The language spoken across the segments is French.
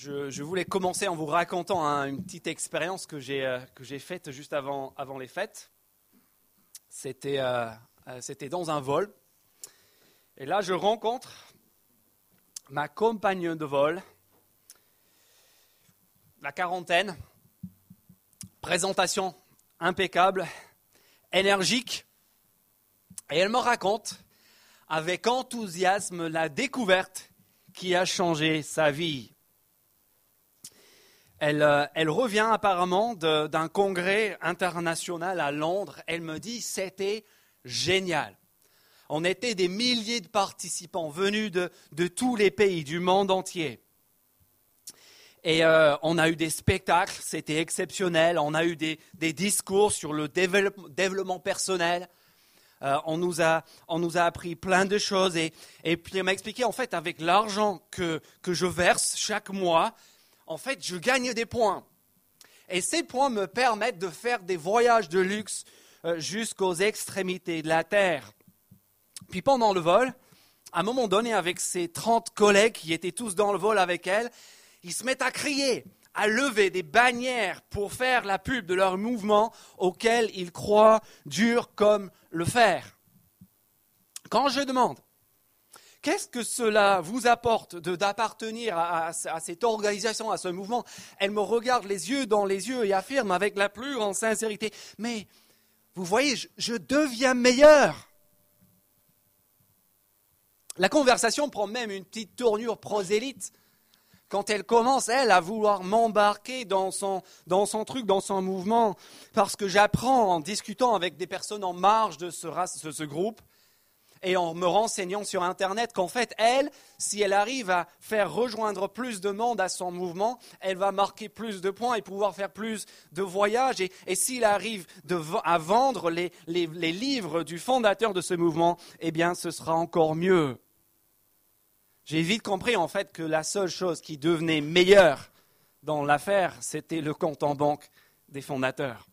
je, voulais commencer en vous racontant hein, une petite expérience que j'ai euh, faite juste avant, avant les fêtes. C'était euh, euh, dans un vol. Et là, je rencontre ma compagne de vol, la quarantaine, présentation impeccable, énergique. Et elle me raconte avec enthousiasme la découverte qui a changé sa vie. Elle, euh, elle revient apparemment d'un congrès international à Londres. Elle me dit c'était génial. On était des milliers de participants venus de, tous les pays du monde entier. Et euh, on a eu des spectacles, c'était exceptionnel. On a eu des, des discours sur le développement personnel. Euh, on, nous a, on nous a appris plein de choses. Et, et puis, elle m'a expliqué, en fait, avec l'argent que, que je verse chaque mois, en fait, je gagne des points. Et ces points me permettent de faire des voyages de luxe euh, jusqu'aux extrémités de la Terre. Puis pendant le vol, à un moment donné, avec ses 30 collègues qui étaient tous dans le vol avec elle, ils se mettent à crier, à lever des bannières pour faire la pub de leur mouvement auquel ils croient dur comme le fer. Quand je demande Qu'est-ce que cela vous apporte d'appartenir à, cette organisation, à ce mouvement? Elle me regarde les yeux dans les yeux et affirme avec la plus grande sincérité, mais vous voyez, je deviens meilleur. La conversation prend même une petite tournure prosélyte quand elle commence, elle, à vouloir m'embarquer dans son, truc, dans son mouvement, parce que j'apprends en discutant avec des personnes en marge de ce groupe, et en me renseignant sur Internet qu'en fait, elle, si elle arrive à faire rejoindre plus de monde à son mouvement, elle va marquer plus de points et pouvoir faire plus de voyages. Et, s'il arrive à vendre les livres du fondateur de ce mouvement, eh bien, ce sera encore mieux. J'ai vite compris en fait que la seule chose qui devenait meilleure dans l'affaire, c'était le compte en banque des fondateurs.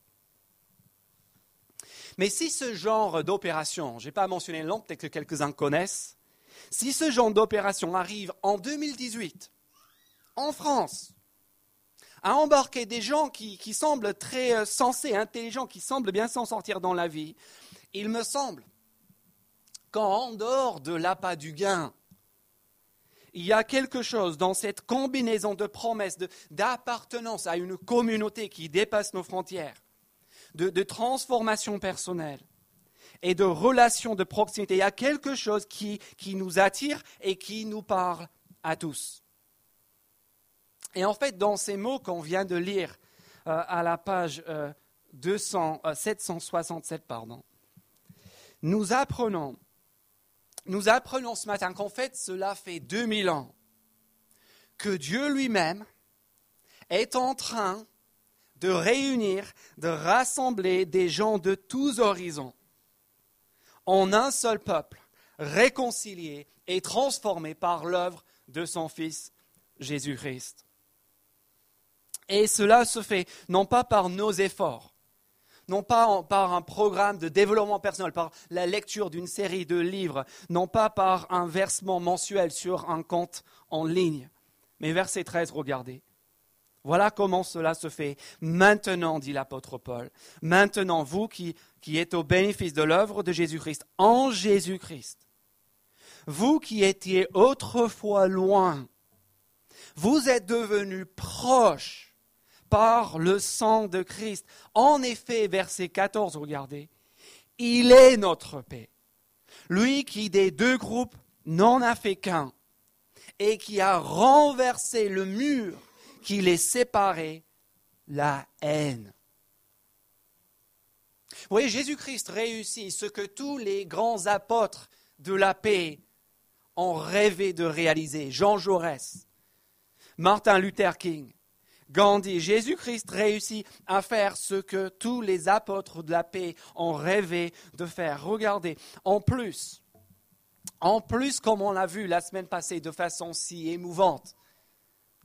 Mais si ce genre d'opération, je n'ai pas mentionné le nom, peut-être que quelques-uns connaissent, si ce genre d'opération arrive en 2018, en France, à embarquer des gens qui, qui semblent très euh, sensés, intelligents, qui semblent bien s'en sortir dans la vie, il me semble qu'en dehors de l'appât du gain, il y a quelque chose dans cette combinaison de promesses, d'appartenance à une communauté qui dépasse nos frontières, de, transformation personnelle et de relations de proximité. Il y a quelque chose qui, nous attire et qui nous parle à tous. Et en fait, dans ces mots qu'on vient de lire euh, à la page 767, euh, euh, pardon, nous apprenons nous apprenons ce matin qu'en fait, cela fait 2000 ans que Dieu lui-même est en train de réunir, de rassembler des gens de tous horizons en un seul peuple, réconcilié et transformé par l'œuvre de son Fils Jésus-Christ. Et cela se fait non pas par nos efforts, non pas par un programme de développement personnel, par la lecture d'une série de livres, non pas par un versement mensuel sur un compte en ligne. Mais verset 13, regardez. Voilà comment cela se fait. Maintenant, dit l'apôtre Paul, maintenant, vous qui, êtes au bénéfice de l'œuvre de Jésus-Christ, en Jésus-Christ, vous qui étiez autrefois loin, vous êtes devenus proches par le sang de Christ. En effet, verset 14, regardez, il est notre paix. Lui qui des deux groupes n'en a fait qu'un et qui a renversé le mur qui les séparait, la haine. Vous voyez, Jésus-Christ réussit ce que tous les grands apôtres de la paix ont rêvé de réaliser. Jean Jaurès, Martin Luther King, Gandhi, Jésus-Christ réussit à faire ce que tous les apôtres de la paix ont rêvé de faire. Regardez, en plus, en plus, comme on l'a vu la semaine passée de façon si émouvante,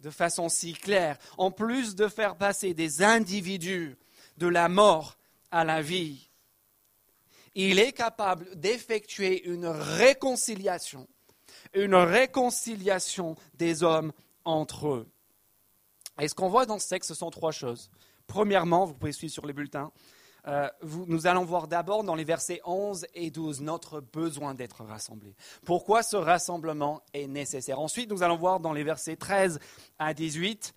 de façon si claire, en plus de faire passer des individus de la mort à la vie, il est capable d'effectuer une réconciliation, une réconciliation des hommes entre eux. Et ce qu'on voit dans ce texte, ce sont trois choses. Premièrement, vous pouvez suivre sur les bulletins, euh, nous allons voir d'abord dans les versets 11 et 12 notre besoin d'être rassemblés. Pourquoi ce rassemblement est nécessaire? Ensuite, nous allons voir dans les versets 13 à 18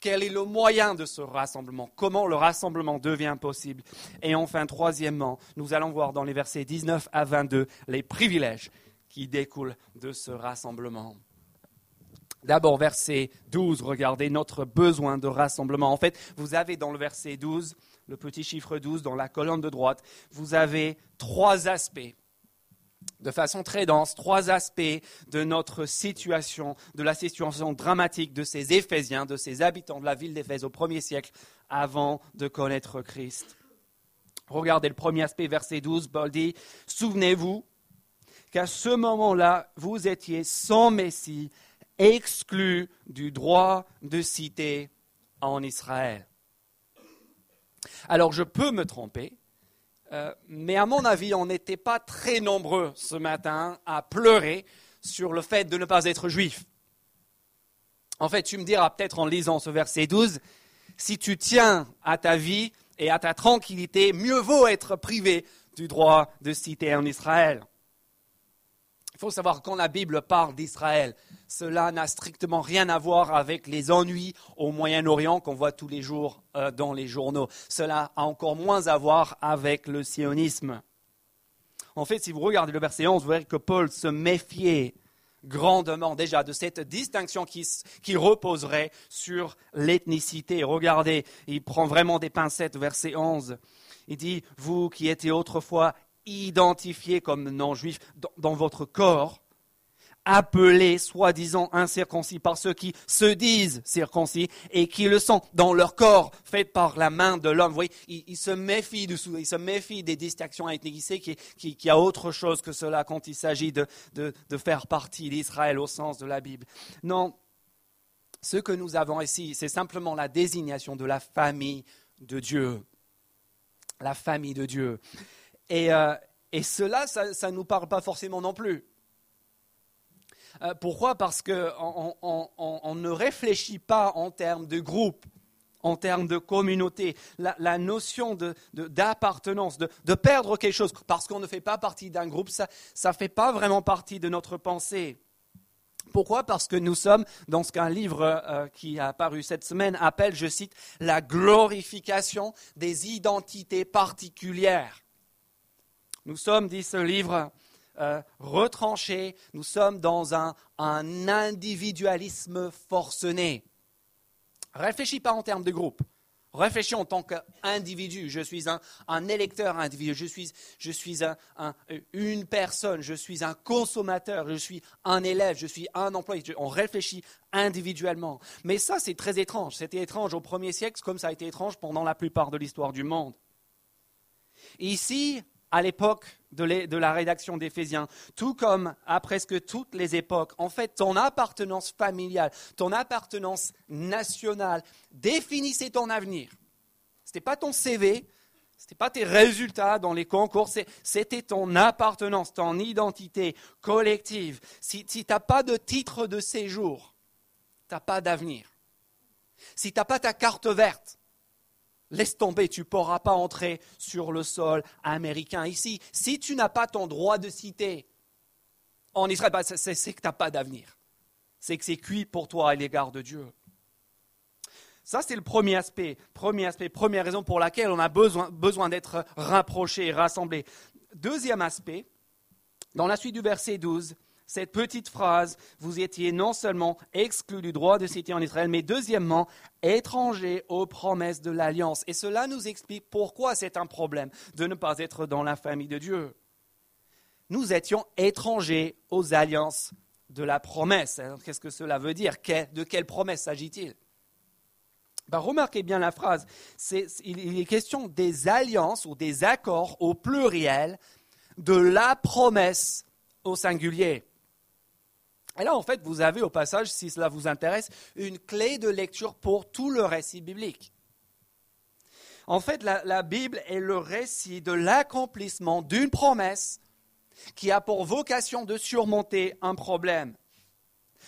quel est le moyen de ce rassemblement? Comment le rassemblement devient possible? Et enfin, troisièmement, nous allons voir dans les versets 19 à 22 les privilèges qui découlent de ce rassemblement. D'abord, verset 12, regardez notre besoin de rassemblement. En fait, vous avez dans le verset 12, le petit chiffre 12, dans la colonne de droite, vous avez trois aspects de façon très dense trois aspects de notre situation, de la situation dramatique de ces Éphésiens, de ces habitants de la ville d'Éphèse au premier siècle avant de connaître Christ. Regardez le premier aspect, verset 12, Paul dit, Souvenez-vous qu'à ce moment-là, vous étiez sans Messie, exclus du droit de cité en Israël. Alors je peux me tromper, euh, mais à mon avis, on n'était pas très nombreux ce matin à pleurer sur le fait de ne pas être juif. En fait, tu me diras peut-être en lisant ce verset 12, si tu tiens à ta vie et à ta tranquillité, mieux vaut être privé du droit de citer en Israël. Il faut savoir quand la Bible parle d'Israël, cela n'a strictement rien à voir avec les ennuis au Moyen-Orient qu'on voit tous les jours euh, dans les journaux. Cela a encore moins à voir avec le sionisme. En fait, si vous regardez le verset 11, vous verrez que Paul se méfiait grandement déjà de cette distinction qui, qui reposerait sur l'ethnicité. Regardez, il prend vraiment des pincettes, verset 11. Il dit, vous qui étiez autrefois identifiés comme non-juifs dans, votre corps, appelés soi-disant incirconcis par ceux qui se disent circoncis et qui le sont dans leur corps fait par la main de l'homme. Vous voyez, il, se il se méfie des distinctions ethniques qui, qui, qui, a autre chose que cela quand il s'agit de faire partie d'Israël au sens de la Bible. Non, ce que nous avons ici, c'est simplement la désignation de la famille de Dieu. La famille de Dieu. Et, euh, et cela, ça ne nous parle pas forcément non plus. Euh, pourquoi? Parce qu'on on, ne réfléchit pas en termes de groupe, en termes de communauté. La, notion d'appartenance, de, perdre quelque chose parce qu'on ne fait pas partie d'un groupe, ça ne fait pas vraiment partie de notre pensée. Pourquoi? Parce que nous sommes dans ce qu'un livre euh, qui a apparu cette semaine appelle, je cite, la glorification des identités particulières. Nous sommes, dit ce livre, euh, retranchés, nous sommes dans un, individualisme forcené. Réfléchis pas en termes de groupe. Réfléchis en tant qu'individu. Je suis un, électeur individuel. Je suis, je suis une personne. Je suis un consommateur. Je suis un élève. Je suis un employé. On réfléchit individuellement. Mais ça, c'est très étrange. C'était étrange au premier siècle, comme ça a été étrange pendant la plupart de l'histoire du monde. Ici, à l'époque de, la rédaction d'Éphésiens, tout comme à presque toutes les époques, en fait, ton appartenance familiale, ton appartenance nationale définissait ton avenir. Ce n'était pas ton CV, ce n'était pas tes résultats dans les concours, c'était ton appartenance, ton identité collective. Si, si tu n'as pas de titre de séjour, tu n'as pas d'avenir. Si tu n'as pas ta carte verte, Laisse tomber, tu ne pourras pas entrer sur le sol américain ici. Si tu n'as pas ton droit de cité en Israël, bah, c'est que tu n'as pas d'avenir. C'est que c'est cuit pour toi à l'égard de Dieu. Ça, c'est le premier aspect, premier aspect, première raison pour laquelle on a besoin, besoin d'être rapprochés et rassemblés. Deuxième aspect, dans la suite du verset 12, cette petite phrase, vous étiez non seulement exclus du droit de cité en Israël, mais deuxièmement, étrangers aux promesses de l'alliance. Et cela nous explique pourquoi c'est un problème de ne pas être dans la famille de Dieu. Nous étions étrangers aux alliances de la promesse. Qu'est-ce que cela veut dire? De quelle promesse s'agit-il? Ben, Remarquez bien la phrase. il est question des alliances ou des accords au pluriel de la promesse au singulier. Et là, en fait, vous avez au passage, si cela vous intéresse, une clé de lecture pour tout le récit biblique. En fait, la, Bible est le récit de l'accomplissement d'une promesse qui a pour vocation de surmonter un problème.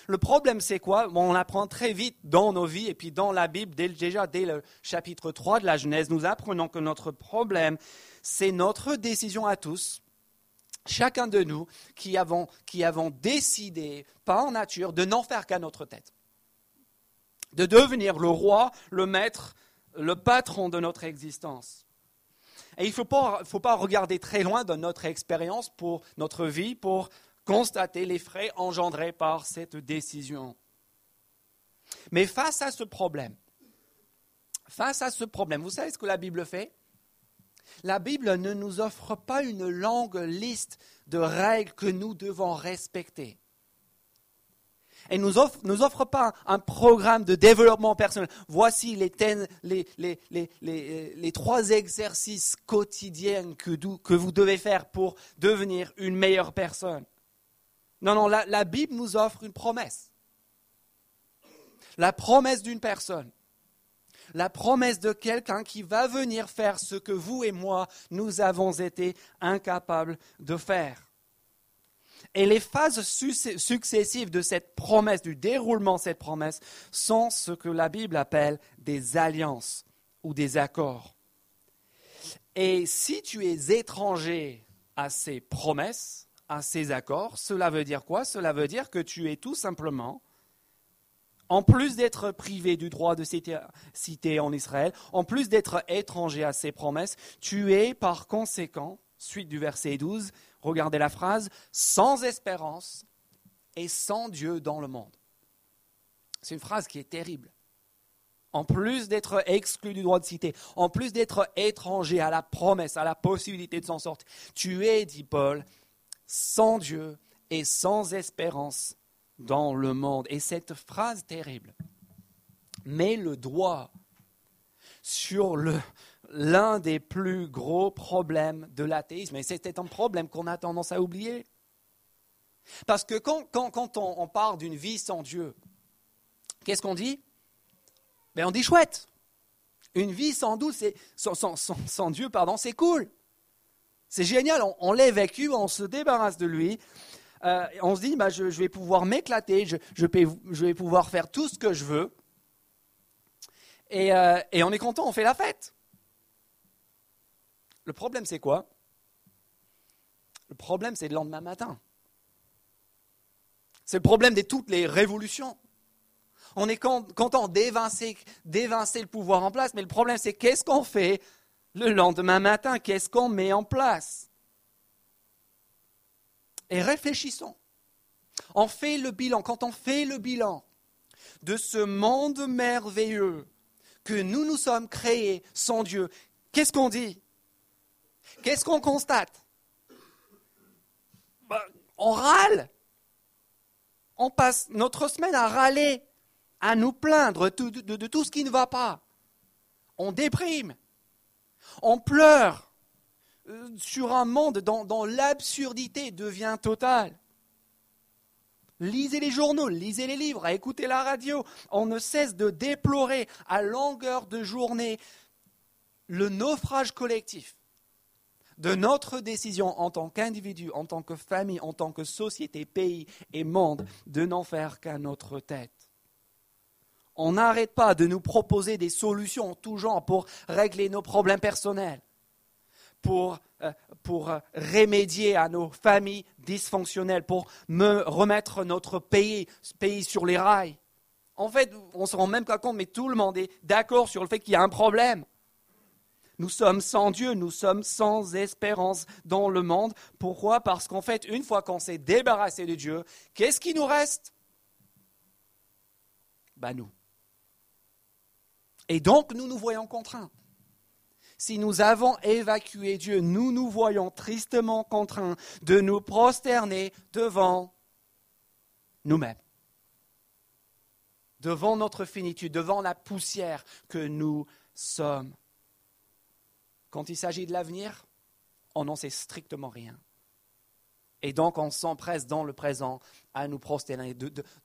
Le problème, c'est quoi? On apprend très vite dans nos vies et puis dans la Bible, déjà dès le chapitre 3 de la Genèse, nous apprenons que notre problème, c'est notre décision à tous, chacun de nous, qui avons, qui avons décidé, par nature, de n'en faire qu'à notre tête. De devenir le roi, le maître, le patron de notre existence. Et il ne faut pas, faut pas regarder très loin de notre expérience pour notre vie, pour constater les frais engendrés par cette décision. Mais face à ce problème, face à ce problème, vous savez ce que la Bible fait? La Bible ne nous offre pas une longue liste de règles que nous devons respecter. Elle ne nous offre, nous offre pas un programme de développement personnel. Voici les, les, les, trois exercices quotidiens que vous devez faire pour devenir une meilleure personne. Non, non, la, Bible nous offre une promesse. La promesse d'une personne. La promesse de quelqu'un qui va venir faire ce que vous et moi, nous avons été incapables de faire. Et les phases successives de cette promesse, du déroulement de cette promesse, sont ce que la Bible appelle des alliances ou des accords. Et si tu es étranger à ces promesses, à ces accords, cela veut dire quoi? Cela veut dire que tu es tout simplement, en plus d'être privé du droit de cité en Israël, en plus d'être étranger à ces promesses, tu es par conséquent, suite du verset 12, regardez la phrase, sans espérance et sans Dieu dans le monde. C'est une phrase qui est terrible. En plus d'être exclu du droit de cité, en plus d'être étranger à la promesse, à la possibilité de s'en sortir, tu es, dit Paul, sans Dieu et sans espérance dans le monde. Et cette phrase terrible met le doigt sur l'un des plus gros problèmes de l'athéisme. Et c'était un problème qu'on a tendance à oublier. Parce que quand, quand, on, parle d'une vie sans Dieu, qu'est-ce qu'on dit? Ben On dit chouette. Une vie sans, sans, Dieu, pardon, c'est cool. C'est génial, on, l'évacue, on se débarrasse de lui. Euh, on se dit, bah, je, vais pouvoir m'éclater, je, vais pouvoir faire tout ce que je veux. Euh, et, on est content, on fait la fête. Le problème, c'est quoi? Le problème, c'est le lendemain matin. C'est le problème de toutes les révolutions. On est content d'évincer le pouvoir en place, mais le problème, c'est qu'est-ce qu'on fait le lendemain matin, qu'est-ce qu'on met en place? Et réfléchissons. On fait le bilan, quand on fait le bilan de ce monde merveilleux que nous nous sommes créés sans Dieu, qu'est-ce qu'on dit? Qu'est-ce qu'on constate? Ben, On râle. On passe notre semaine à râler, à nous plaindre de tout ce qui ne va pas. On déprime. On pleure sur un monde dont, l'absurdité devient totale. Lisez les journaux, lisez les livres, écoutez la radio. On ne cesse de déplorer à longueur de journée le naufrage collectif de notre décision en tant qu'individu, en tant que famille, en tant que société, pays et monde, de n'en faire qu'à notre tête on n'arrête pas de nous proposer des solutions en tout genre pour régler nos problèmes personnels, pour, euh, pour euh, remédier à nos familles dysfonctionnelles, pour me remettre notre pays, pays sur les rails. En fait, on ne se rend même pas compte, mais tout le monde est d'accord sur le fait qu'il y a un problème. Nous sommes sans Dieu, nous sommes sans espérance dans le monde. Pourquoi? Parce qu'en fait, une fois qu'on s'est débarrassé de Dieu, qu'est-ce qui nous reste? Ben nous. Et donc, nous nous voyons contraints. Si nous avons évacué Dieu, nous nous voyons tristement contraints de nous prosterner devant nous-mêmes, devant notre finitude, devant la poussière que nous sommes. Quand il s'agit de l'avenir, on n'en sait strictement rien. Et donc on s'empresse dans le présent à nous prosterner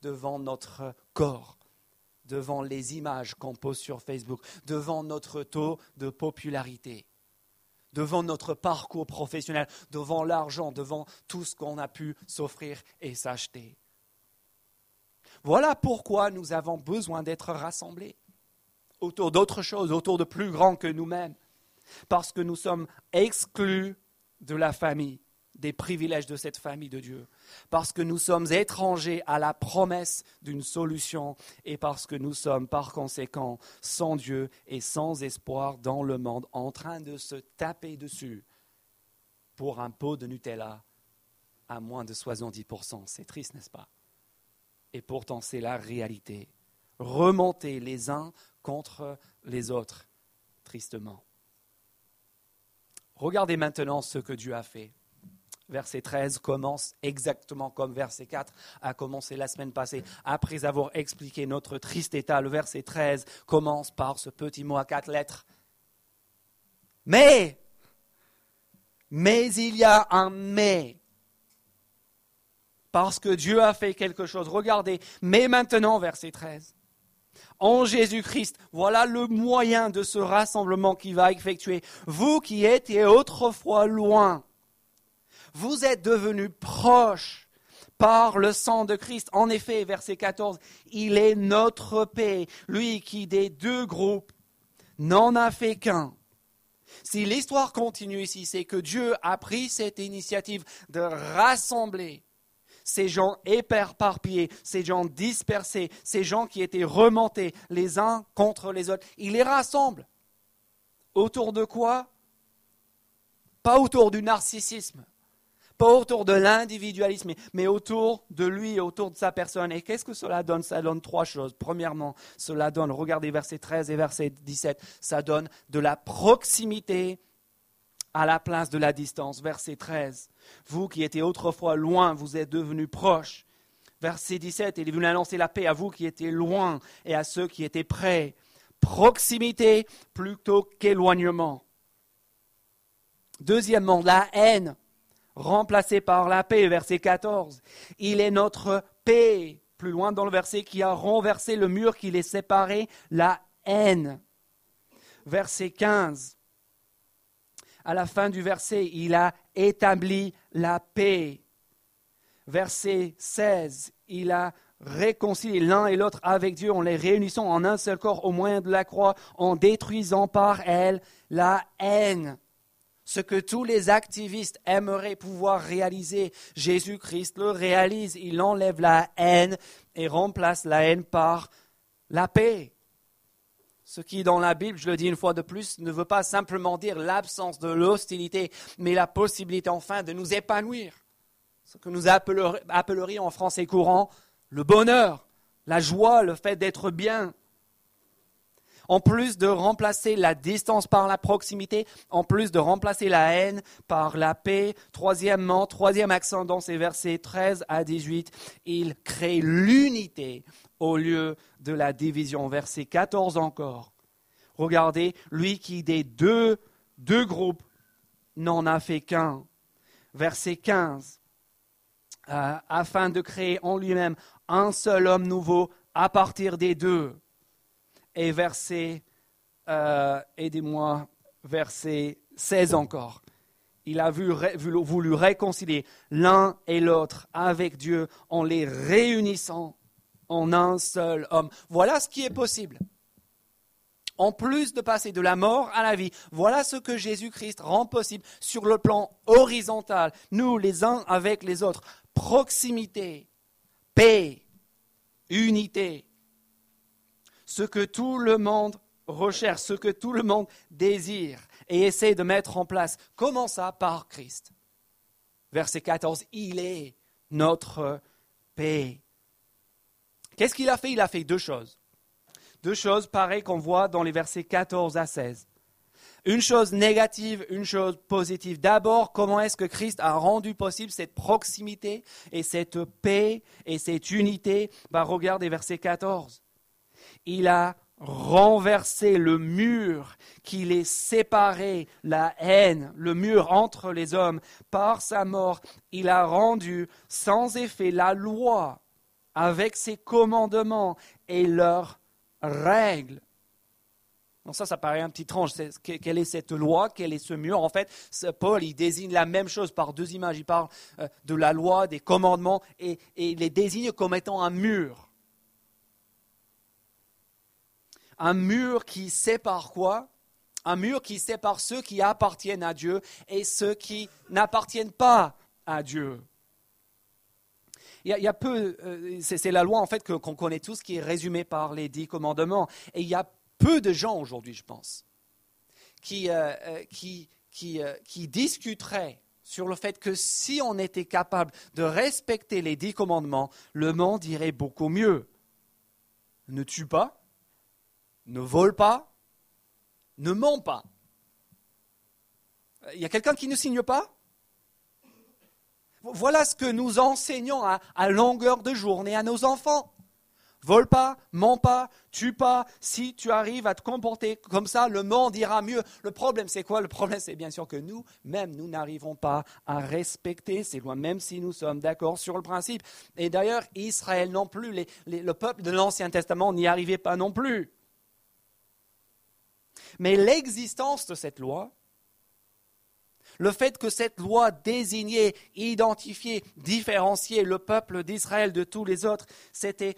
devant notre corps, devant les images qu'on pose sur Facebook, devant notre taux de popularité, devant notre parcours professionnel, devant l'argent, devant tout ce qu'on a pu s'offrir et s'acheter. Voilà pourquoi nous avons besoin d'être rassemblés autour d'autres choses, autour de plus grands que nous-mêmes, parce que nous sommes exclus de la famille, des privilèges de cette famille de Dieu, parce que nous sommes étrangers à la promesse d'une solution et parce que nous sommes par conséquent sans Dieu et sans espoir dans le monde, en train de se taper dessus pour un pot de Nutella à moins de 70%. C'est triste, n'est-ce pas? Et pourtant, c'est la réalité. Remonter les uns contre les autres, tristement. Regardez maintenant ce que Dieu a fait. Verset 13 commence exactement comme verset 4 a commencé la semaine passée. Après avoir expliqué notre triste état, le verset 13 commence par ce petit mot à quatre lettres. Mais, mais il y a un mais. Parce que Dieu a fait quelque chose. Regardez, mais maintenant, verset 13 en Jésus-Christ. Voilà le moyen de ce rassemblement qui va effectuer. Vous qui étiez autrefois loin, vous êtes devenus proches par le sang de Christ. En effet, verset 14, il est notre paix, lui qui des deux groupes n'en a fait qu'un. Si l'histoire continue ici, c'est que Dieu a pris cette initiative de rassembler ces gens éparpillés, ces gens dispersés, ces gens qui étaient remontés les uns contre les autres. Il les rassemble. Autour de quoi? Pas autour du narcissisme, pas autour de l'individualisme, mais autour de lui, autour de sa personne. Et qu'est-ce que cela donne? Ça donne trois choses. Premièrement, cela donne, regardez verset 13 et verset 17, ça donne de la proximité à la place de la distance. Verset 13. Vous qui étiez autrefois loin, vous êtes devenus proches. Verset 17. Il est venu annoncer la paix à vous qui étiez loin et à ceux qui étaient près. Proximité plutôt qu'éloignement. Deuxièmement, la haine remplacée par la paix. Verset 14. Il est notre paix. Plus loin dans le verset, qui a renversé le mur qui les séparait, la haine. Verset 15 à la fin du verset, il a établi la paix. Verset 16, il a réconcilié l'un et l'autre avec Dieu en les réunissant en un seul corps au moyen de la croix, en détruisant par elle la haine. Ce que tous les activistes aimeraient pouvoir réaliser, Jésus-Christ le réalise. Il enlève la haine et remplace la haine par la paix. Ce qui, dans la Bible, je le dis une fois de plus, ne veut pas simplement dire l'absence de l'hostilité, mais la possibilité enfin de nous épanouir. Ce que nous appellerions en français courant le bonheur, la joie, le fait d'être bien. En plus de remplacer la distance par la proximité, en plus de remplacer la haine par la paix, troisièmement, troisième accent dans ces versets 13 à 18, il crée l'unité au lieu de la division. Verset 14 encore. Regardez, lui qui des deux, deux groupes n'en a fait qu'un. Verset 15. Euh, afin de créer en lui-même un seul homme nouveau à partir des deux. Et verset, euh, aidez-moi, verset 16 encore. Il a voulu réconcilier l'un et l'autre avec Dieu en les réunissant en un seul homme. Voilà ce qui est possible. En plus de passer de la mort à la vie, voilà ce que Jésus-Christ rend possible sur le plan horizontal, nous les uns avec les autres. Proximité, paix, unité. Ce que tout le monde recherche, ce que tout le monde désire et essaie de mettre en place. Comment ça Par Christ. Verset 14, il est notre paix. Qu'est-ce qu'il a fait? Il a fait deux choses. Deux choses pareilles qu'on voit dans les versets 14 à 16. Une chose négative, une chose positive. D'abord, comment est-ce que Christ a rendu possible cette proximité et cette paix et cette unité? Bah, Regardez verset 14. Il a renversé le mur qui les séparait, la haine, le mur entre les hommes. Par sa mort, il a rendu sans effet la loi avec ses commandements et leurs règles. Donc ça, ça paraît un petit étrange. Quelle est cette loi? Quel est ce mur? En fait, Paul, il désigne la même chose par deux images. Il parle euh, de la loi, des commandements, et, il les désigne comme étant un mur. Un mur qui sépare quoi Un mur qui sépare ceux qui appartiennent à Dieu et ceux qui n'appartiennent pas à Dieu. Il y a, peu, euh, c'est la loi en fait qu'on connaît tous qui est résumée par les dix commandements. Et il y a peu de gens aujourd'hui, je pense, qui, euh, euh, qui, qui, qui discuteraient sur le fait que si on était capable de respecter les dix commandements, le monde irait beaucoup mieux. Ne tue pas, ne vole pas, ne ment pas. Il y a quelqu'un qui ne signe pas? Voilà ce que nous enseignons à, à longueur de journée à nos enfants. Vole pas, mens pas, tue pas. Si tu arrives à te comporter comme ça, le monde ira mieux. Le problème, c'est quoi? Le problème, c'est bien sûr que nous, même, nous n'arrivons pas à respecter ces lois, même si nous sommes d'accord sur le principe. Et d'ailleurs, Israël non plus, le peuple de l'Ancien Testament n'y arrivait pas non plus. Mais l'existence de cette loi, le fait que cette loi désignait, identifiait, différenciait le peuple d'Israël de tous les autres, c'était,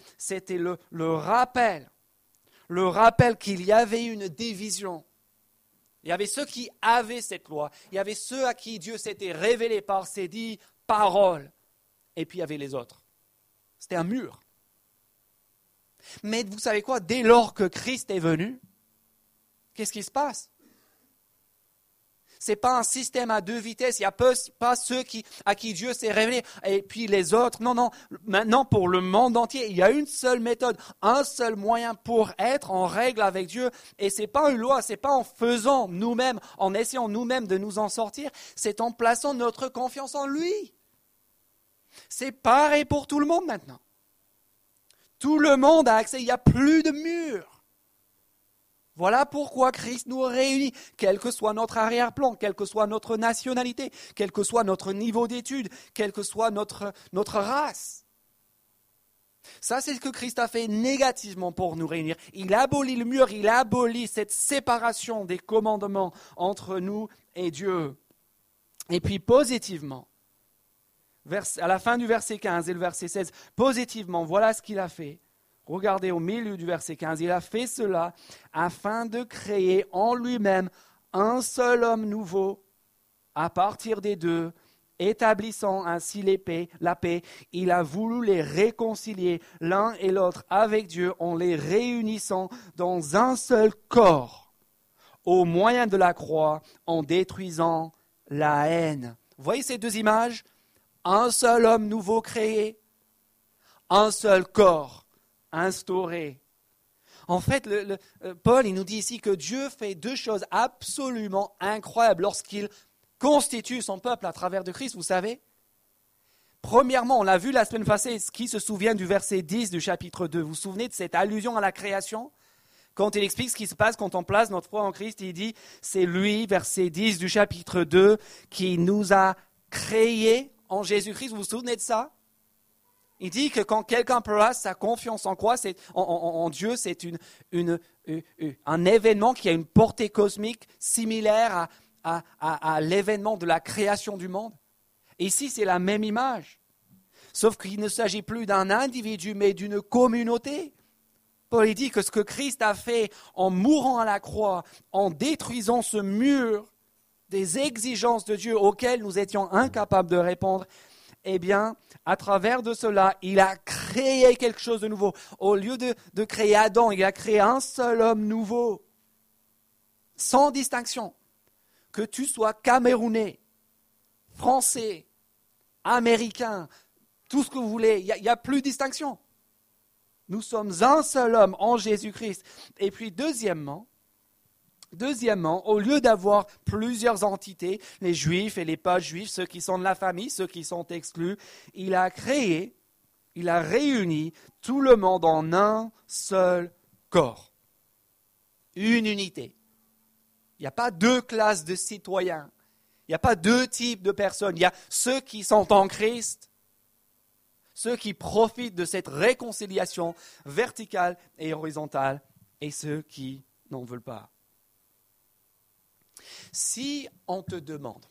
le, rappel, le rappel qu'il y avait une division. Il y avait ceux qui avaient cette loi, il y avait ceux à qui Dieu s'était révélé par ses dix paroles, et puis il y avait les autres. C'était un mur. Mais vous savez quoi, dès lors que Christ est venu, qu'est-ce qui se passe? Ce n'est pas un système à deux vitesses. Il n'y a pas ceux à qui Dieu s'est révélé et puis les autres. Non, non. Maintenant, pour le monde entier, il y a une seule méthode, un seul moyen pour être en règle avec Dieu. Et ce n'est pas une loi, ce n'est pas en faisant nous-mêmes, en essayant nous-mêmes de nous en sortir. C'est en plaçant notre confiance en lui. C'est pareil pour tout le monde maintenant. Tout le monde a accès. Il n'y a plus de murs. Voilà pourquoi Christ nous réunit, quel que soit notre arrière-plan, quelle que soit notre nationalité, quel que soit notre niveau d'études, quelle que soit notre, notre race. Ça, c'est ce que Christ a fait négativement pour nous réunir. Il abolit le mur, il abolit cette séparation des commandements entre nous et Dieu. Et puis positivement, à la fin du verset 15 et le verset 16, positivement, voilà ce qu'il a fait. Regardez au milieu du verset 15, il a fait cela afin de créer en lui-même un seul homme nouveau à partir des deux, établissant ainsi la paix. Il a voulu les réconcilier l'un et l'autre avec Dieu en les réunissant dans un seul corps, au moyen de la croix, en détruisant la haine. Voyez ces deux images? Un seul homme nouveau créé, un seul corps instauré. En fait, euh, Paul, il nous dit ici que Dieu fait deux choses absolument incroyables lorsqu'il constitue son peuple à travers de Christ, vous savez. Premièrement, on l'a vu la semaine passée, qui se souvient du verset 10 du chapitre 2 Vous vous souvenez de cette allusion à la création? Quand il explique ce qui se passe quand on place notre foi en Christ, il dit, c'est lui, verset 10 du chapitre 2, qui nous a créés en Jésus-Christ. Vous vous souvenez de ça? Il dit que quand quelqu'un place sa confiance en quoi? En, Dieu, c'est un événement qui a une portée cosmique similaire à, l'événement de la création du monde. Ici, c'est la même image. Sauf qu'il ne s'agit plus d'un individu, mais d'une communauté. Paul dit que ce que Christ a fait en mourant à la croix, en détruisant ce mur des exigences de Dieu auxquelles nous étions incapables de répondre, eh bien, à travers de cela, il a créé quelque chose de nouveau. Au lieu de, créer Adam, il a créé un seul homme nouveau, sans distinction. Que tu sois camerounais, français, américain, tout ce que vous voulez, il n'y a, a plus de distinction. Nous sommes un seul homme en Jésus-Christ. Et puis, deuxièmement, Deuxièmement, au lieu d'avoir plusieurs entités, les juifs et les pas juifs, ceux qui sont de la famille, ceux qui sont exclus, il a créé, il a réuni tout le monde en un seul corps. Une unité. Il n'y a pas deux classes de citoyens. Il n'y a pas deux types de personnes. Il y a ceux qui sont en Christ, ceux qui profitent de cette réconciliation verticale et horizontale, et ceux qui n'en veulent pas. Si on te demande,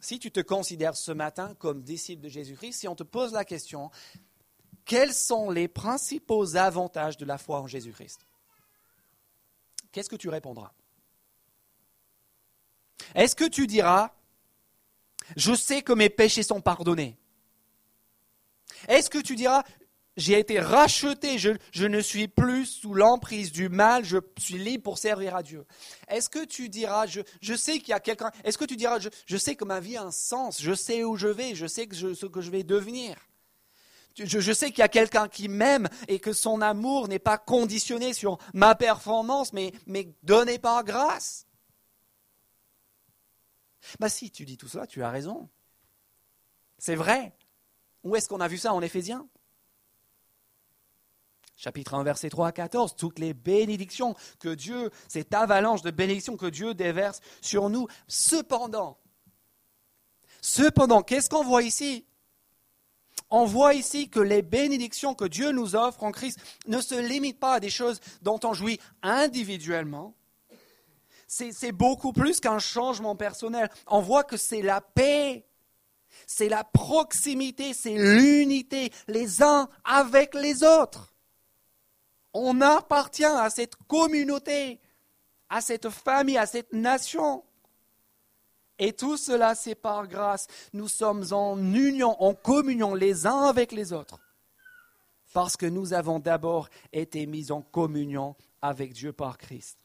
si tu te considères ce matin comme disciple de Jésus-Christ, si on te pose la question, quels sont les principaux avantages de la foi en Jésus-Christ? Qu'est-ce que tu répondras? Est-ce que tu diras, je sais que mes péchés sont pardonnés? Est-ce que tu diras, j'ai été racheté, je, ne suis plus sous l'emprise du mal, je suis libre pour servir à Dieu. Est-ce que tu diras, je, sais qu'il y a quelqu'un, est-ce que tu diras, je, sais que ma vie a un sens, je sais où je vais, je sais que ce que je vais devenir. Je, sais qu'il y a quelqu'un qui m'aime et que son amour n'est pas conditionné sur ma performance, mais, mais donné par grâce. Bah si tu dis tout cela, tu as raison. C'est vrai. Où est-ce qu'on a vu ça en Éphésiens? Chapitre 1, verset 3 à 14, toutes les bénédictions que Dieu, cette avalanche de bénédictions que Dieu déverse sur nous. Cependant, cependant, qu'est-ce qu'on voit ici? On voit ici que les bénédictions que Dieu nous offre en Christ ne se limitent pas à des choses dont on jouit individuellement. C'est beaucoup plus qu'un changement personnel. On voit que c'est la paix, c'est la proximité, c'est l'unité, les uns avec les autres. On appartient à cette communauté, à cette famille, à cette nation. Et tout cela, c'est par grâce. Nous sommes en union, en communion les uns avec les autres. Parce que nous avons d'abord été mis en communion avec Dieu par Christ.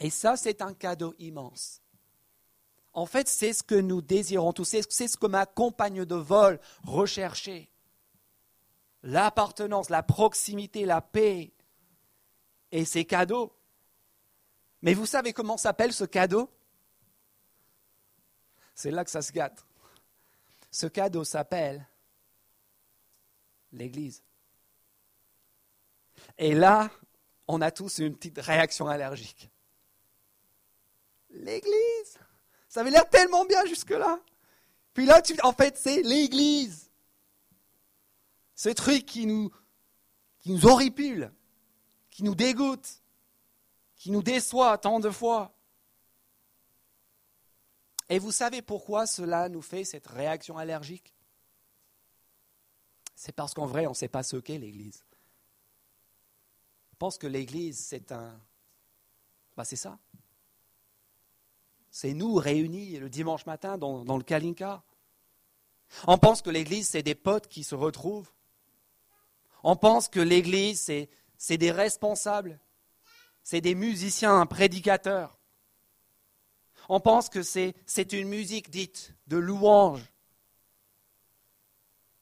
Et ça, c'est un cadeau immense. En fait, c'est ce que nous désirons tous. C'est ce que ma compagne de vol recherchait l'appartenance, la proximité, la paix et ces cadeaux. Mais vous savez comment s'appelle ce cadeau? C'est là que ça se gâte. Ce cadeau s'appelle l'Église. Et là, on a tous une petite réaction allergique. L'Église Ça avait l'air tellement bien jusque-là. Puis là, tu, en fait, c'est l'Église. Ce truc qui nous, qui nous horripile, qui nous dégoûte, qui nous déçoit tant de fois. Et vous savez pourquoi cela nous fait cette réaction allergique? C'est parce qu'en vrai, on ne sait pas ce qu'est l'Église. On pense que l'Église, c'est un... Bah, c'est ça. C'est nous réunis le dimanche matin dans, dans le Kalinka. On pense que l'Église, c'est des potes qui se retrouvent on pense que l'Église, c'est des responsables, c'est des musiciens, un prédicateur. On pense que c'est une musique dite de louange.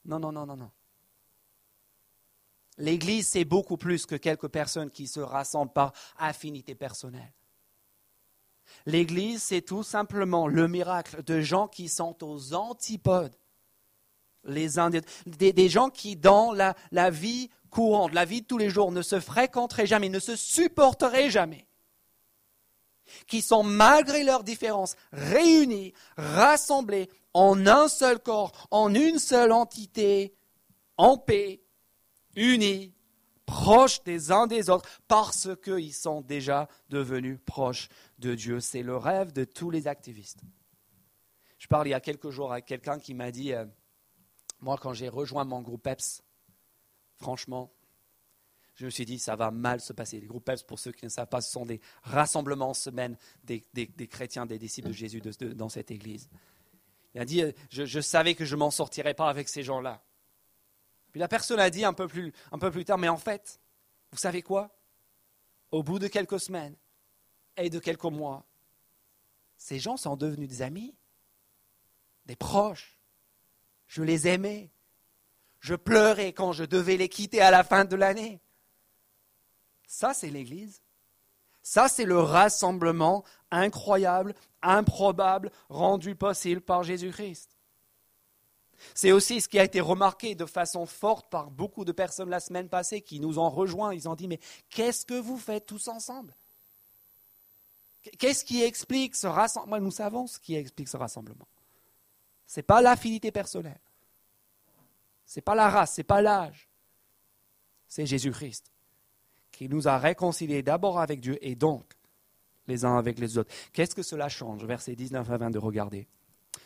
Non, non, non, non, non. L'Église, c'est beaucoup plus que quelques personnes qui se rassemblent par affinité personnelle. L'Église, c'est tout simplement le miracle de gens qui sont aux antipodes les uns des, des, gens qui, dans la, vie courante, la vie de tous les jours, ne se fréquenteraient jamais, ne se supporteraient jamais, qui sont, malgré leurs différences, réunis, rassemblés en un seul corps, en une seule entité, en paix, unis, proches des uns des autres, parce qu'ils sont déjà devenus proches de Dieu. C'est le rêve de tous les activistes. Je parle il y a quelques jours à quelqu'un qui m'a dit, euh, moi, quand j'ai rejoint mon groupe PEPS, franchement, je me suis dit, ça va mal se passer. Les groupes PEPS, pour ceux qui ne savent pas, ce sont des rassemblements en semaine des, chrétiens, des disciples de Jésus dans cette église. Il a dit, je, savais que je ne m'en sortirais pas avec ces gens-là. Puis la personne a dit un peu, plus, un peu plus tard, mais en fait, vous savez quoi? Au bout de quelques semaines et de quelques mois, ces gens sont devenus des amis, des proches. Je les aimais. Je pleurais quand je devais les quitter à la fin de l'année. Ça, c'est l'Église. Ça, c'est le rassemblement incroyable, improbable, rendu possible par Jésus-Christ. C'est aussi ce qui a été remarqué de façon forte par beaucoup de personnes la semaine passée qui nous ont rejoints. Ils ont dit, mais qu'est-ce que vous faites tous ensemble? Qu'est-ce qui explique ce rassemblement? Nous savons ce qui explique ce rassemblement. Ce n'est pas l'affinité personnelle. Ce n'est pas la race, ce n'est pas l'âge. C'est Jésus-Christ qui nous a réconciliés d'abord avec Dieu et donc les uns avec les autres. Qu'est-ce que cela change? Verset 19 à 22, regardez.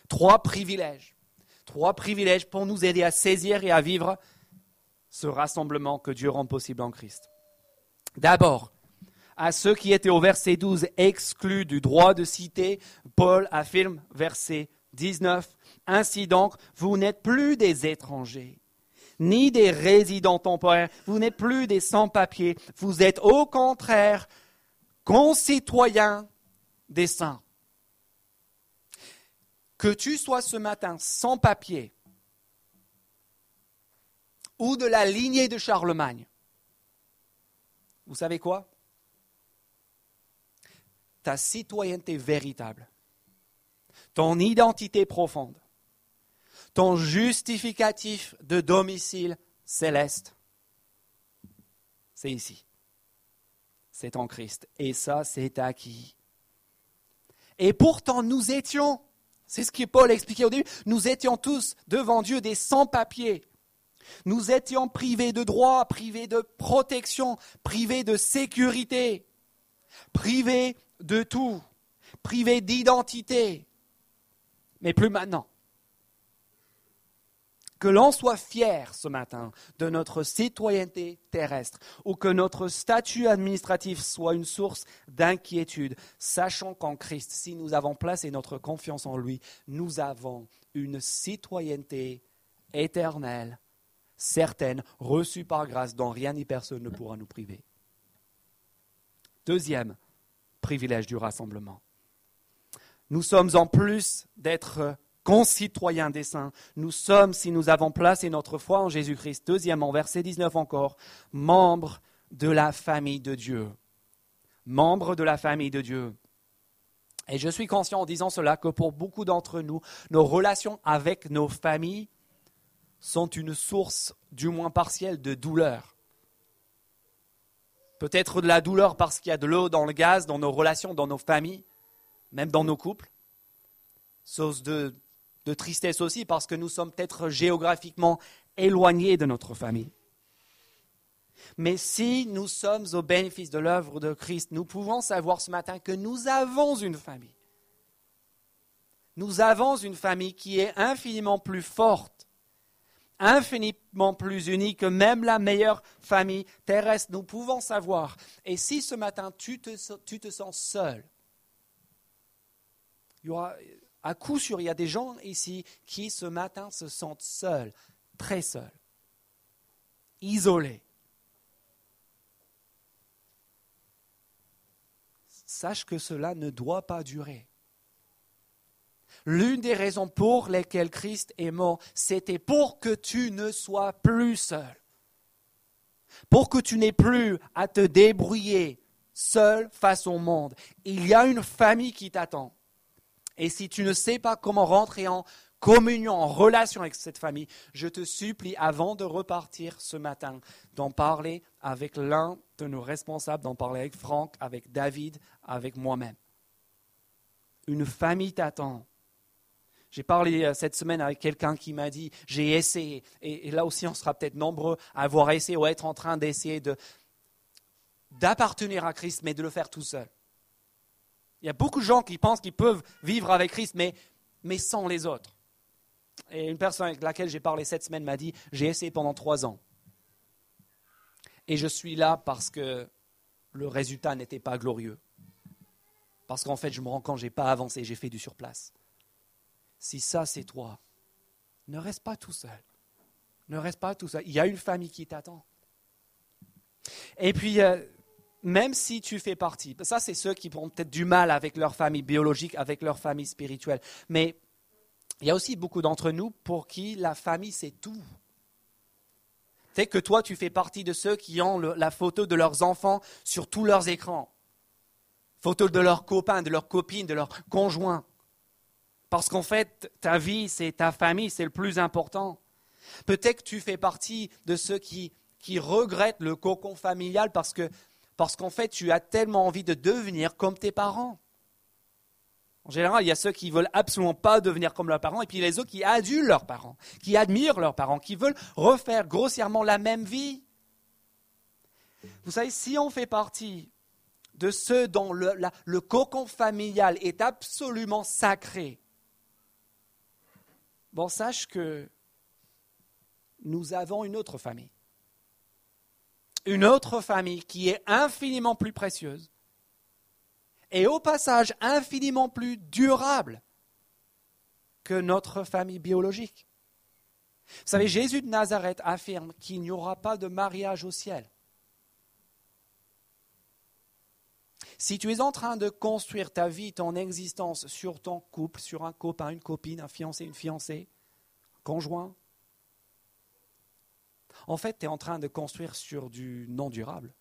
Trois privilèges. Trois privilèges pour nous aider à saisir et à vivre ce rassemblement que Dieu rend possible en Christ. D'abord, à ceux qui étaient au verset 12 exclus du droit de citer, Paul affirme, verset 19, Ainsi donc, vous n'êtes plus des étrangers, ni des résidents temporaires, vous n'êtes plus des sans-papiers, vous êtes au contraire concitoyens des saints. Que tu sois ce matin sans papier ou de la lignée de Charlemagne, vous savez quoi? Ta citoyenneté véritable, ton identité profonde, ton justificatif de domicile céleste, c'est ici. C'est en Christ. Et ça, c'est acquis. Et pourtant, nous étions, c'est ce que Paul expliquait au début, nous étions tous devant Dieu des sans-papiers. Nous étions privés de droits, privés de protection, privés de sécurité, privés de tout, privés d'identité. Mais plus maintenant. Que l'on soit fier ce matin de notre citoyenneté terrestre ou que notre statut administratif soit une source d'inquiétude, sachant qu'en Christ, si nous avons placé notre confiance en lui, nous avons une citoyenneté éternelle, certaine, reçue par grâce, dont rien ni personne ne pourra nous priver. Deuxième privilège du rassemblement. Nous sommes en plus d'être concitoyens des saints. Nous sommes, si nous avons placé notre foi en Jésus-Christ, deuxièmement, verset 19 encore, membres de la famille de Dieu. Membres de la famille de Dieu. Et je suis conscient en disant cela que pour beaucoup d'entre nous, nos relations avec nos familles sont une source, du moins partielle, de douleur. Peut-être de la douleur parce qu'il y a de l'eau dans le gaz, dans nos relations, dans nos familles, même dans nos couples. Source de de tristesse aussi parce que nous sommes peut-être géographiquement éloignés de notre famille. Mais si nous sommes au bénéfice de l'œuvre de Christ, nous pouvons savoir ce matin que nous avons une famille. Nous avons une famille qui est infiniment plus forte, infiniment plus unie que même la meilleure famille terrestre. Nous pouvons savoir. Et si ce matin tu te, sens seul, il y aura, à coup sûr, il y a des gens ici qui ce matin se sentent seuls, très seuls, isolés. Sache que cela ne doit pas durer. L'une des raisons pour lesquelles Christ est mort, c'était pour que tu ne sois plus seul. Pour que tu n'aies plus à te débrouiller seul face au monde. Il y a une famille qui t'attend. Et si tu ne sais pas comment rentrer en communion, en relation avec cette famille, je te supplie, avant de repartir ce matin, d'en parler avec l'un de nos responsables, d'en parler avec Franck, avec David, avec moi-même. Une famille t'attend. J'ai parlé euh, cette semaine avec quelqu'un qui m'a dit, j'ai essayé, et, là aussi on sera peut-être nombreux à avoir essayé ou à être en train d'essayer d'appartenir à Christ, mais de le faire tout seul. Il y a beaucoup de gens qui pensent qu'ils peuvent vivre avec Christ, mais, mais sans les autres. Et une personne avec laquelle j'ai parlé cette semaine m'a dit, j'ai essayé pendant trois ans. Et je suis là parce que le résultat n'était pas glorieux. Parce qu'en fait, je me rends compte que je n'ai pas avancé, j'ai fait du surplace. Si ça, c'est toi, ne reste pas tout seul. Ne reste pas tout seul. Il y a une famille qui t'attend. Et puis, euh, même si tu fais partie, ça c'est ceux qui ont peut-être du mal avec leur famille biologique, avec leur famille spirituelle, mais il y a aussi beaucoup d'entre nous pour qui la famille c'est tout. Tu que toi tu fais partie de ceux qui ont la photo de leurs enfants sur tous leurs écrans, photo de leurs copains, de leurs copines, de leurs conjoints. Parce qu'en fait, ta vie, c'est ta famille, c'est le plus important. Peut-être que tu fais partie de ceux qui, qui regrettent le cocon familial parce que parce qu'en fait, tu as tellement envie de devenir comme tes parents. En général, il y a ceux qui veulent absolument pas devenir comme leurs parents, et puis les autres qui adulent leurs parents, qui admirent leurs parents, qui veulent refaire grossièrement la même vie. Vous savez, si on fait partie de ceux dont le cocon familial est absolument sacré, bon, sache que nous avons une autre famille. Une autre famille qui est infiniment plus précieuse et au passage infiniment plus durable que notre famille biologique. Vous savez, Jésus de Nazareth affirme qu'il n'y aura pas de mariage au ciel. Si tu es en train de construire ta vie, ton existence sur ton couple, sur un copain, une copine, un fiancé, une fiancée, un conjoint, en fait, tu es en train de construire sur du non durable.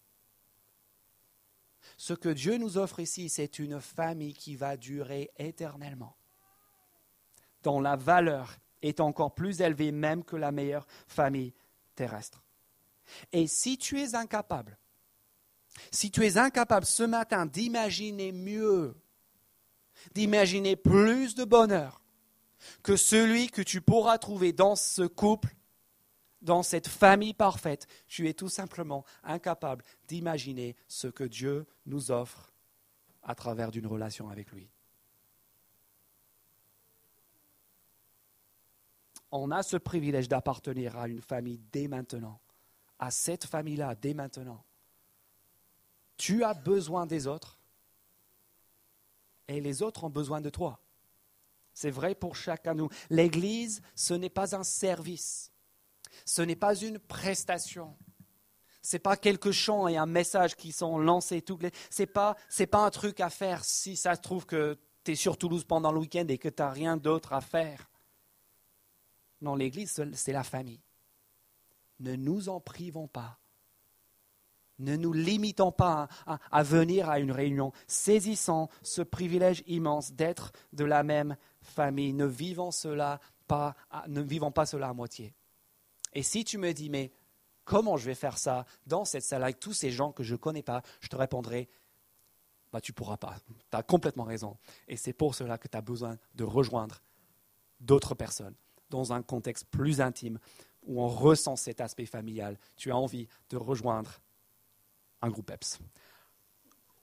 Ce que Dieu nous offre ici, c'est une famille qui va durer éternellement, dont la valeur est encore plus élevée même que la meilleure famille terrestre. Et si tu es incapable si tu es incapable ce matin d'imaginer mieux, d'imaginer plus de bonheur que celui que tu pourras trouver dans ce couple, dans cette famille parfaite, tu es tout simplement incapable d'imaginer ce que Dieu nous offre à travers d'une relation avec lui. On a ce privilège d'appartenir à une famille dès maintenant, à cette famille-là dès maintenant. Tu as besoin des autres et les autres ont besoin de toi. C'est vrai pour chacun de nous. L'Église, ce n'est pas un service, ce n'est pas une prestation. Ce n'est pas quelques chants et un message qui sont lancés. Ce n'est pas, un truc à faire si ça se trouve que tu es sur Toulouse pendant le week-end et que tu n'as rien d'autre à faire. Non, l'Église, c'est la famille. Ne nous en privons pas. Ne nous limitons pas à, venir à une réunion. Saisissons ce privilège immense d'être de la même famille. Ne vivons pas cela à moitié. Et si tu me dis, mais comment je vais faire ça dans cette salle avec tous ces gens que je ne connais pas, je te répondrai, bah, tu ne pourras pas. Tu as complètement raison. Et c'est pour cela que tu as besoin de rejoindre d'autres personnes dans un contexte plus intime où on ressent cet aspect familial. Tu as envie de rejoindre un groupe EPS.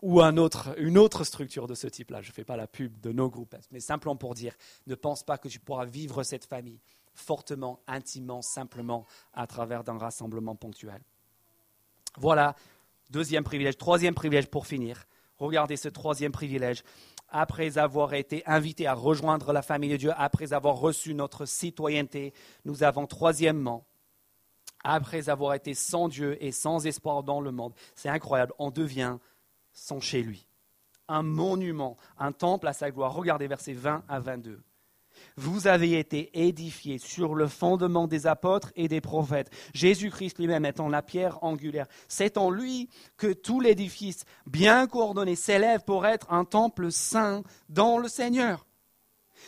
Ou une autre structure de ce type-là. Je ne fais pas la pub de nos groupes EPS, mais simplement pour dire, ne pense pas que tu pourras vivre cette famille fortement, intimement, simplement à travers d'un rassemblement ponctuel. Voilà, deuxième privilège. Troisième privilège pour finir. Regardez ce troisième privilège. Après avoir été invités à rejoindre la famille de Dieu, après avoir reçu notre citoyenneté, nous avons troisièmement après avoir été sans Dieu et sans espoir dans le monde. C'est incroyable, on devient sans chez lui. Un monument, un temple à sa gloire. Regardez versets 20 à 22. Vous avez été édifiés sur le fondement des apôtres et des prophètes, Jésus-Christ lui-même étant la pierre angulaire. C'est en lui que tout l'édifice, bien coordonné, s'élève pour être un temple saint dans le Seigneur.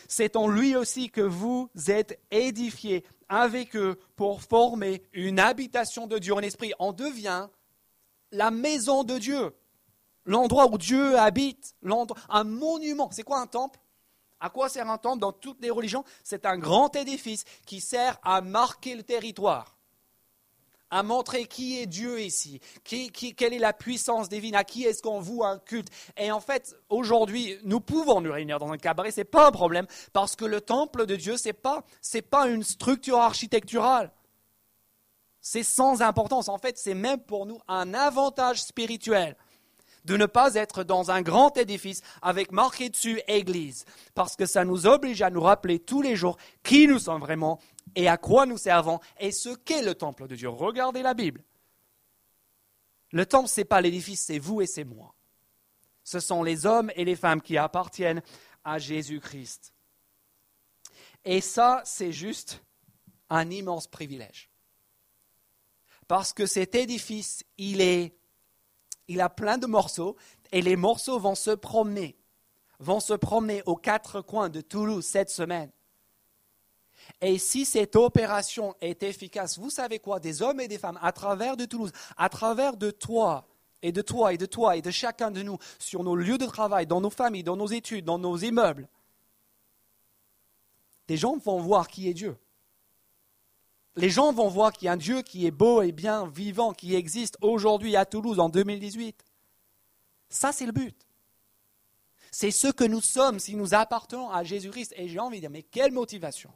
C'est en lui aussi que vous êtes édifiés avec eux pour former une habitation de Dieu en esprit. On devient la maison de Dieu, l'endroit où Dieu habite, un monument. C'est quoi un temple? À quoi sert un temple dans toutes les religions C'est un grand édifice qui sert à marquer le territoire à montrer qui est Dieu ici, quelle est la puissance divine, à qui est-ce qu'on voue un culte. Et en fait, aujourd'hui, nous pouvons nous réunir dans un cabaret, ce n'est pas un problème, parce que le temple de Dieu, ce n'est pas, pas une structure architecturale. C'est sans importance. En fait, c'est même pour nous un avantage spirituel de ne pas être dans un grand édifice avec marqué dessus Église, parce que ça nous oblige à nous rappeler tous les jours qui nous sommes vraiment et à quoi nous servons et ce qu'est le temple de Dieu. Regardez la Bible. Le temple, ce n'est pas l'édifice, c'est vous et c'est moi. Ce sont les hommes et les femmes qui appartiennent à Jésus-Christ. Et ça, c'est juste un immense privilège. Parce que cet édifice, il, est, il a plein de morceaux et les morceaux vont se promener, vont se promener aux quatre coins de Toulouse cette semaine. Et si cette opération est efficace, vous savez quoi Des hommes et des femmes à travers de Toulouse, à travers de toi, et de toi, et de toi, et de chacun de nous, sur nos lieux de travail, dans nos familles, dans nos études, dans nos immeubles, des gens vont voir qui est Dieu. Les gens vont voir qu'il y a un Dieu qui est beau et bien vivant, qui existe aujourd'hui à Toulouse en 2018. Ça, c'est le but. C'est ce que nous sommes si nous appartenons à Jésus-Christ. Et j'ai envie de dire, mais quelle motivation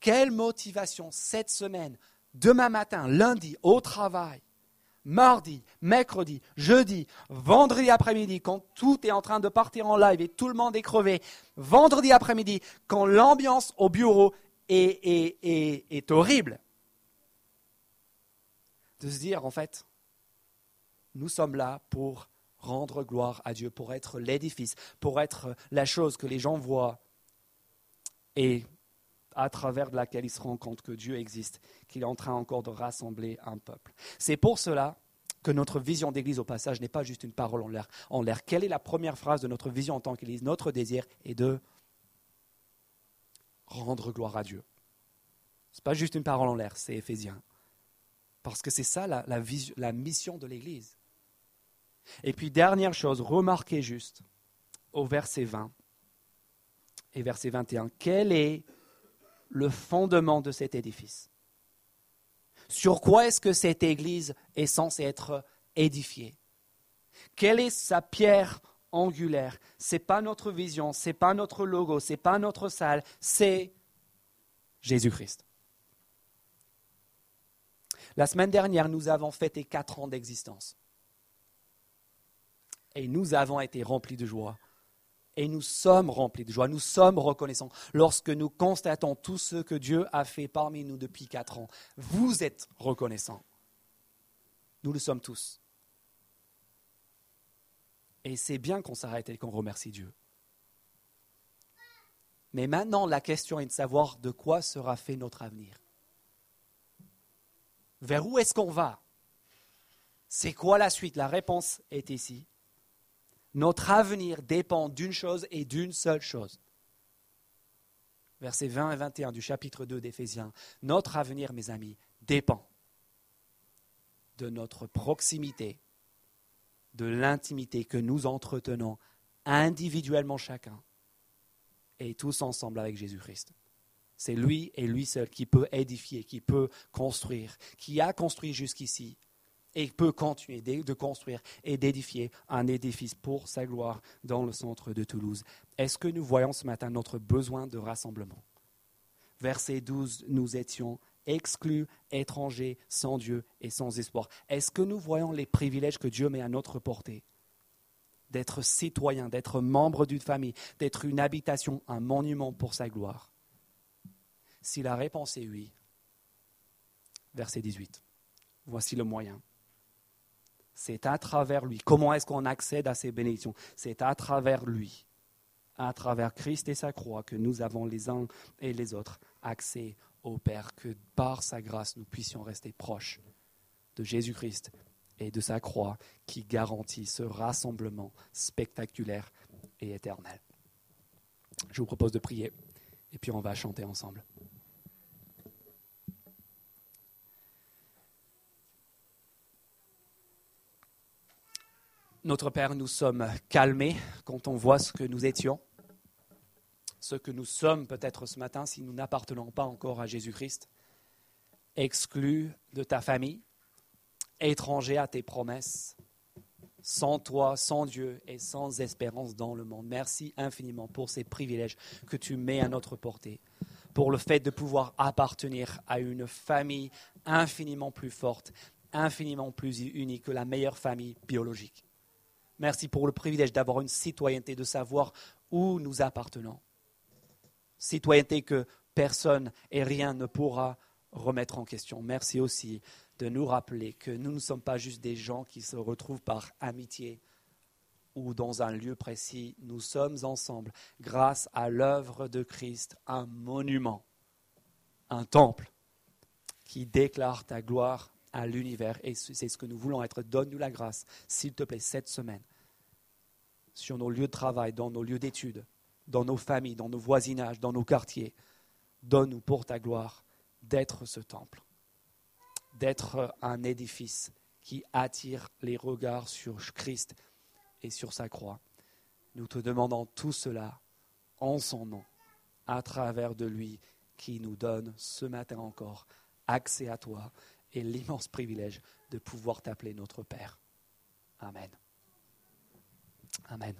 quelle motivation cette semaine, demain matin, lundi, au travail, mardi, mercredi, jeudi, vendredi après-midi, quand tout est en train de partir en live et tout le monde est crevé, vendredi après-midi, quand l'ambiance au bureau est, est, horrible, de se dire, en fait, nous sommes là pour rendre gloire à Dieu, pour être l'édifice, pour être la chose que les gens voient et à travers laquelle ils se rendent compte que Dieu existe, qu'il est en train encore de rassembler un peuple. C'est pour cela que notre vision d'Église au passage n'est pas juste une parole en l'air. En l'air. Quelle est la première phrase de notre vision en tant qu'Église? Notre désir est de rendre gloire à Dieu. Ce n'est pas juste une parole en l'air, c'est Éphésiens. Parce que c'est ça la, la mission de l'Église. Et puis dernière chose, remarquez juste au verset 20 et verset 21, quel est le fondement de cet édifice? Sur quoi est-ce que cette église est censée être édifiée? Quelle est sa pierre angulaire Ce n'est pas notre vision, ce n'est pas notre logo, ce n'est pas notre salle, c'est Jésus-Christ. La semaine dernière, nous avons fêté quatre ans d'existence. Et nous avons été remplis de joie et nous sommes remplis de joie, nous sommes reconnaissants lorsque nous constatons tout ce que Dieu a fait parmi nous depuis quatre ans. Vous êtes reconnaissants. Nous le sommes tous. Et c'est bien qu'on s'arrête et qu'on remercie Dieu. Mais maintenant, la question est de savoir de quoi sera fait notre avenir. Vers où est-ce qu'on va? C'est quoi la suite? La réponse est ici. Notre avenir dépend d'une chose et d'une seule chose. Versets 20 et 21 du chapitre 2 d'Éphésiens. Notre avenir, mes amis, dépend de notre proximité, de l'intimité que nous entretenons individuellement chacun et tous ensemble avec Jésus-Christ. C'est lui et lui seul qui peut édifier, qui peut construire, qui a construit jusqu'ici et peut continuer de construire et d'édifier un édifice pour sa gloire dans le centre de Toulouse. Est-ce que nous voyons ce matin notre besoin de rassemblement? Verset 12, nous étions exclus, étrangers, sans Dieu et sans espoir. Est-ce que nous voyons les privilèges que Dieu met à notre portée? D'être citoyen, d'être membre d'une famille, d'être une habitation, un monument pour sa gloire Si la réponse est oui, verset 18, voici le moyen c'est à travers lui. Comment est-ce qu'on accède à ces bénédictions? C'est à travers lui, à travers Christ et sa croix, que nous avons les uns et les autres accès au Père, que par sa grâce nous puissions rester proches de Jésus-Christ et de sa croix qui garantit ce rassemblement spectaculaire et éternel. Je vous propose de prier et puis on va chanter ensemble. Notre Père, nous sommes calmés quand on voit ce que nous étions, ce que nous sommes peut-être ce matin si nous n'appartenons pas encore à Jésus-Christ, exclus de ta famille, étrangers à tes promesses, sans toi, sans Dieu et sans espérance dans le monde. Merci infiniment pour ces privilèges que tu mets à notre portée, pour le fait de pouvoir appartenir à une famille infiniment plus forte, infiniment plus unie que la meilleure famille biologique. Merci pour le privilège d'avoir une citoyenneté, de savoir où nous appartenons. Citoyenneté que personne et rien ne pourra remettre en question. Merci aussi de nous rappeler que nous ne sommes pas juste des gens qui se retrouvent par amitié ou dans un lieu précis. Nous sommes ensemble, grâce à l'œuvre de Christ, un monument, un temple qui déclare ta gloire à l'univers. Et c'est ce que nous voulons être. Donne-nous la grâce, s'il te plaît, cette semaine, sur nos lieux de travail, dans nos lieux d'études, dans nos familles, dans nos voisinages, dans nos quartiers. Donne-nous pour ta gloire d'être ce temple, d'être un édifice qui attire les regards sur Christ et sur sa croix. Nous te demandons tout cela en son nom, à travers de lui qui nous donne ce matin encore accès à toi et l'immense privilège de pouvoir t'appeler notre Père. Amen. Amen.